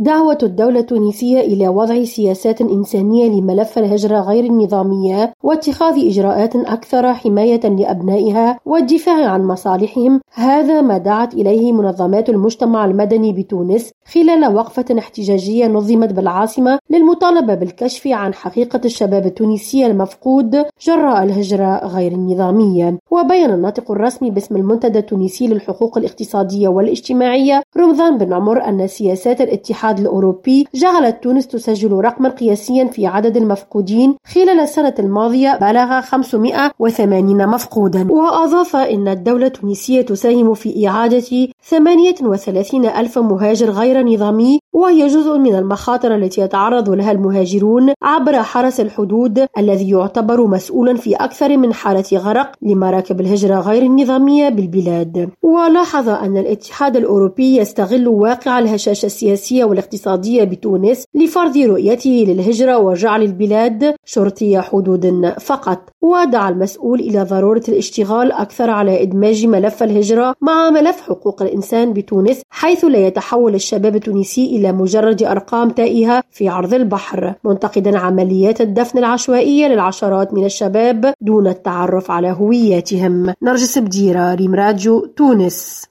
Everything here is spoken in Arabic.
دعوة الدولة التونسية إلى وضع سياسات إنسانية لملف الهجرة غير النظامية واتخاذ إجراءات أكثر حماية لأبنائها والدفاع عن مصالحهم هذا ما دعت إليه منظمات المجتمع المدني بتونس خلال وقفة احتجاجية نظمت بالعاصمة للمطالبة بالكشف عن حقيقة الشباب التونسي المفقود جراء الهجرة غير النظامية. وبين الناطق الرسمي باسم المنتدى التونسي للحقوق الاقتصادية والاجتماعية رمضان بن عمر أن سياسات الاتحاد الأوروبي جعلت تونس تسجل رقما قياسيا في عدد المفقودين خلال السنة الماضية بلغ 580 مفقودا. وأضاف أن الدولة التونسية تساهم في إعادة 38 ألف مهاجر غير نظامي وهي جزء من المخاطر التي يتعرض لها المهاجرون عبر حرس الحدود الذي يعتبر مسؤولا في أكثر من حالة غرق لمراكب الهجرة غير النظامية بالبلاد. ولاحظ أن الاتحاد الأوروبي يستغل واقع الهشاشة السياسية والاقتصادية بتونس لفرض رؤيته للهجرة وجعل البلاد شرطية حدود فقط. ودعا المسؤول إلى ضرورة الاشتغال أكثر على إدماج ملف الهجرة مع ملف حقوق الإنسان بتونس حيث لا يتحول الشباب التونسي إلى مجرد أرقام تائهة في عرض البحر. منتقدا عمليات الدفن العشوائية للعشرات من الشباب دون التعرف على هوياتهم. نرجس بديرة ريم راديو تونس.